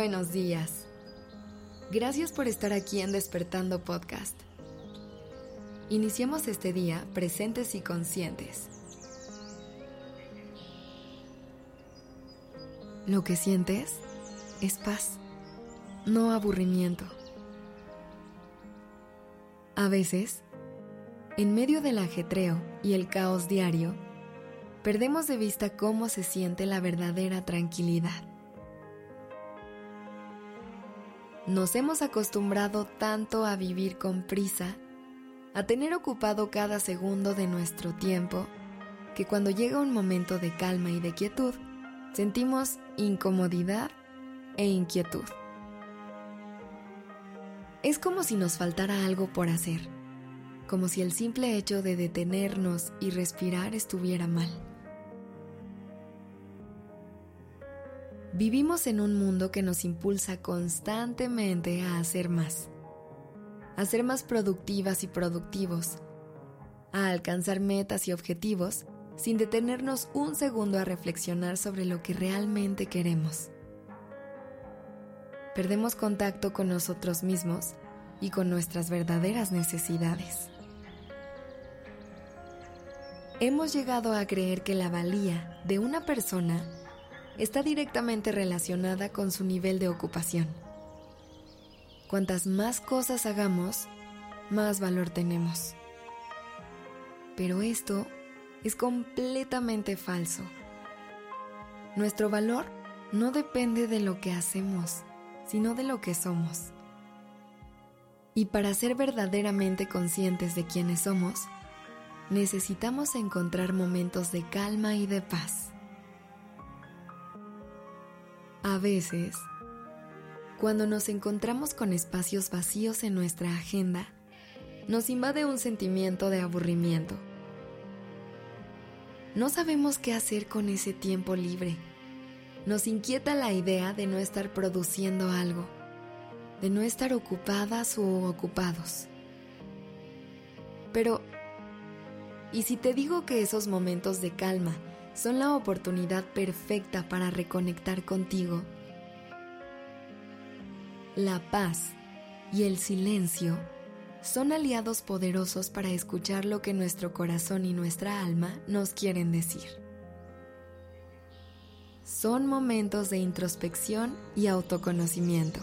buenos días. Gracias por estar aquí en Despertando Podcast. Iniciemos este día presentes y conscientes. Lo que sientes es paz, no aburrimiento. A veces, en medio del ajetreo y el caos diario, perdemos de vista cómo se siente la verdadera tranquilidad. Nos hemos acostumbrado tanto a vivir con prisa, a tener ocupado cada segundo de nuestro tiempo, que cuando llega un momento de calma y de quietud, sentimos incomodidad e inquietud. Es como si nos faltara algo por hacer, como si el simple hecho de detenernos y respirar estuviera mal. Vivimos en un mundo que nos impulsa constantemente a hacer más, a ser más productivas y productivos, a alcanzar metas y objetivos sin detenernos un segundo a reflexionar sobre lo que realmente queremos. Perdemos contacto con nosotros mismos y con nuestras verdaderas necesidades. Hemos llegado a creer que la valía de una persona está directamente relacionada con su nivel de ocupación. Cuantas más cosas hagamos, más valor tenemos. Pero esto es completamente falso. Nuestro valor no depende de lo que hacemos, sino de lo que somos. Y para ser verdaderamente conscientes de quiénes somos, necesitamos encontrar momentos de calma y de paz. A veces, cuando nos encontramos con espacios vacíos en nuestra agenda, nos invade un sentimiento de aburrimiento. No sabemos qué hacer con ese tiempo libre. Nos inquieta la idea de no estar produciendo algo, de no estar ocupadas o ocupados. Pero, ¿y si te digo que esos momentos de calma son la oportunidad perfecta para reconectar contigo. La paz y el silencio son aliados poderosos para escuchar lo que nuestro corazón y nuestra alma nos quieren decir. Son momentos de introspección y autoconocimiento.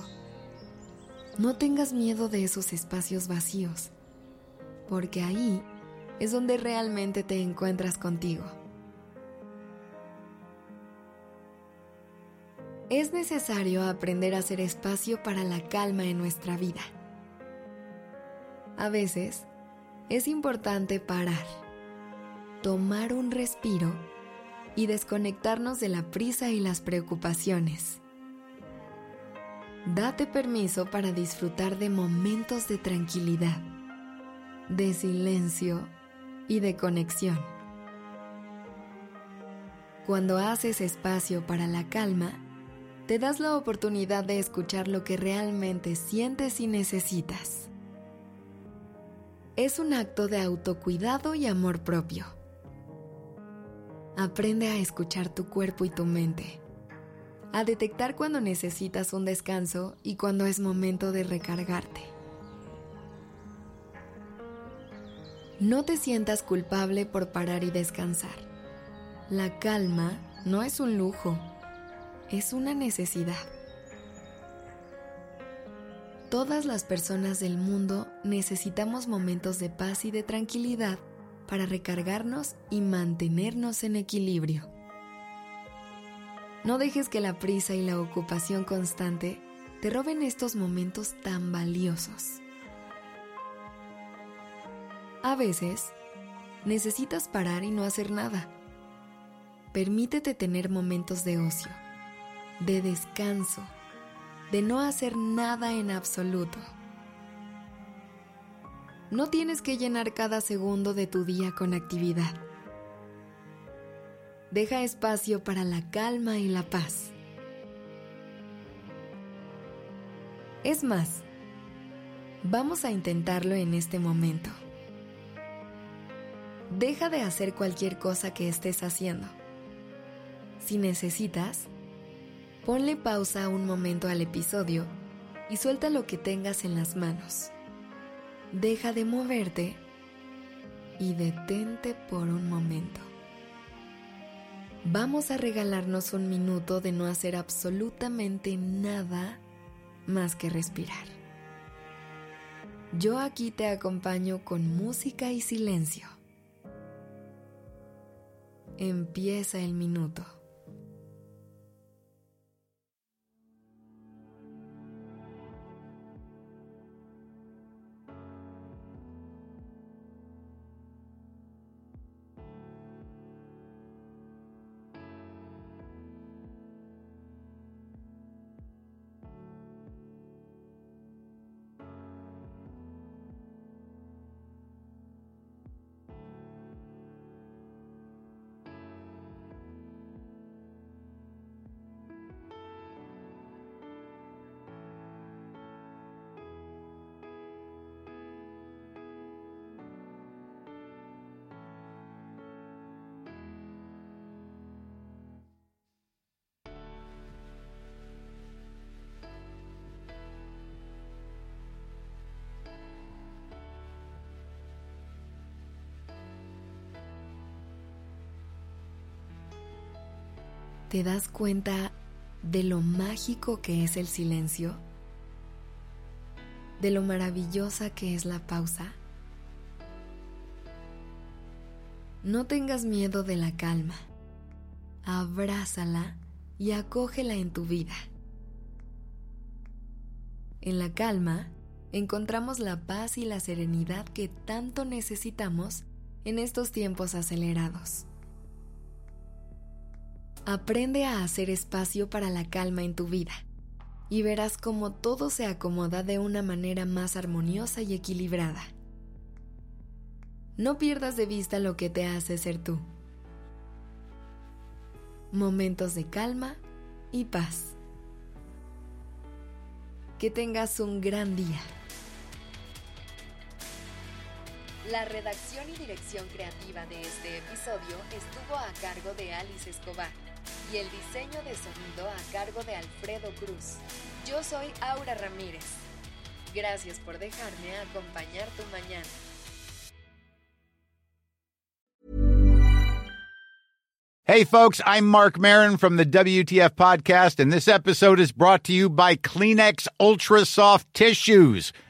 No tengas miedo de esos espacios vacíos, porque ahí es donde realmente te encuentras contigo. Es necesario aprender a hacer espacio para la calma en nuestra vida. A veces, es importante parar, tomar un respiro y desconectarnos de la prisa y las preocupaciones. Date permiso para disfrutar de momentos de tranquilidad, de silencio y de conexión. Cuando haces espacio para la calma, te das la oportunidad de escuchar lo que realmente sientes y necesitas. Es un acto de autocuidado y amor propio. Aprende a escuchar tu cuerpo y tu mente, a detectar cuando necesitas un descanso y cuando es momento de recargarte. No te sientas culpable por parar y descansar. La calma no es un lujo es una necesidad. Todas las personas del mundo necesitamos momentos de paz y de tranquilidad para recargarnos y mantenernos en equilibrio. No dejes que la prisa y la ocupación constante te roben estos momentos tan valiosos. A veces, necesitas parar y no hacer nada. Permítete tener momentos de ocio de descanso, de no hacer nada en absoluto. No tienes que llenar cada segundo de tu día con actividad. Deja espacio para la calma y la paz. Es más, vamos a intentarlo en este momento. Deja de hacer cualquier cosa que estés haciendo. Si necesitas, Ponle pausa un momento al episodio y suelta lo que tengas en las manos. Deja de moverte y detente por un momento. Vamos a regalarnos un minuto de no hacer absolutamente nada más que respirar. Yo aquí te acompaño con música y silencio. Empieza el minuto. ¿Te das cuenta de lo mágico que es el silencio? ¿De lo maravillosa que es la pausa? No tengas miedo de la calma. Abrázala y acógela en tu vida. En la calma encontramos la paz y la serenidad que tanto necesitamos en estos tiempos acelerados. Aprende a hacer espacio para la calma en tu vida y verás cómo todo se acomoda de una manera más armoniosa y equilibrada. No pierdas de vista lo que te hace ser tú. Momentos de calma y paz. Que tengas un gran día. La redacción y dirección creativa de este episodio estuvo a cargo de Alice Escobar y el diseño de sonido a cargo de Alfredo Cruz. Yo soy Aura Ramírez. Gracias por dejarme acompañar tu mañana. Hey folks, I'm Mark Marin from the WTF podcast and this episode is brought to you by Kleenex Ultra Soft Tissues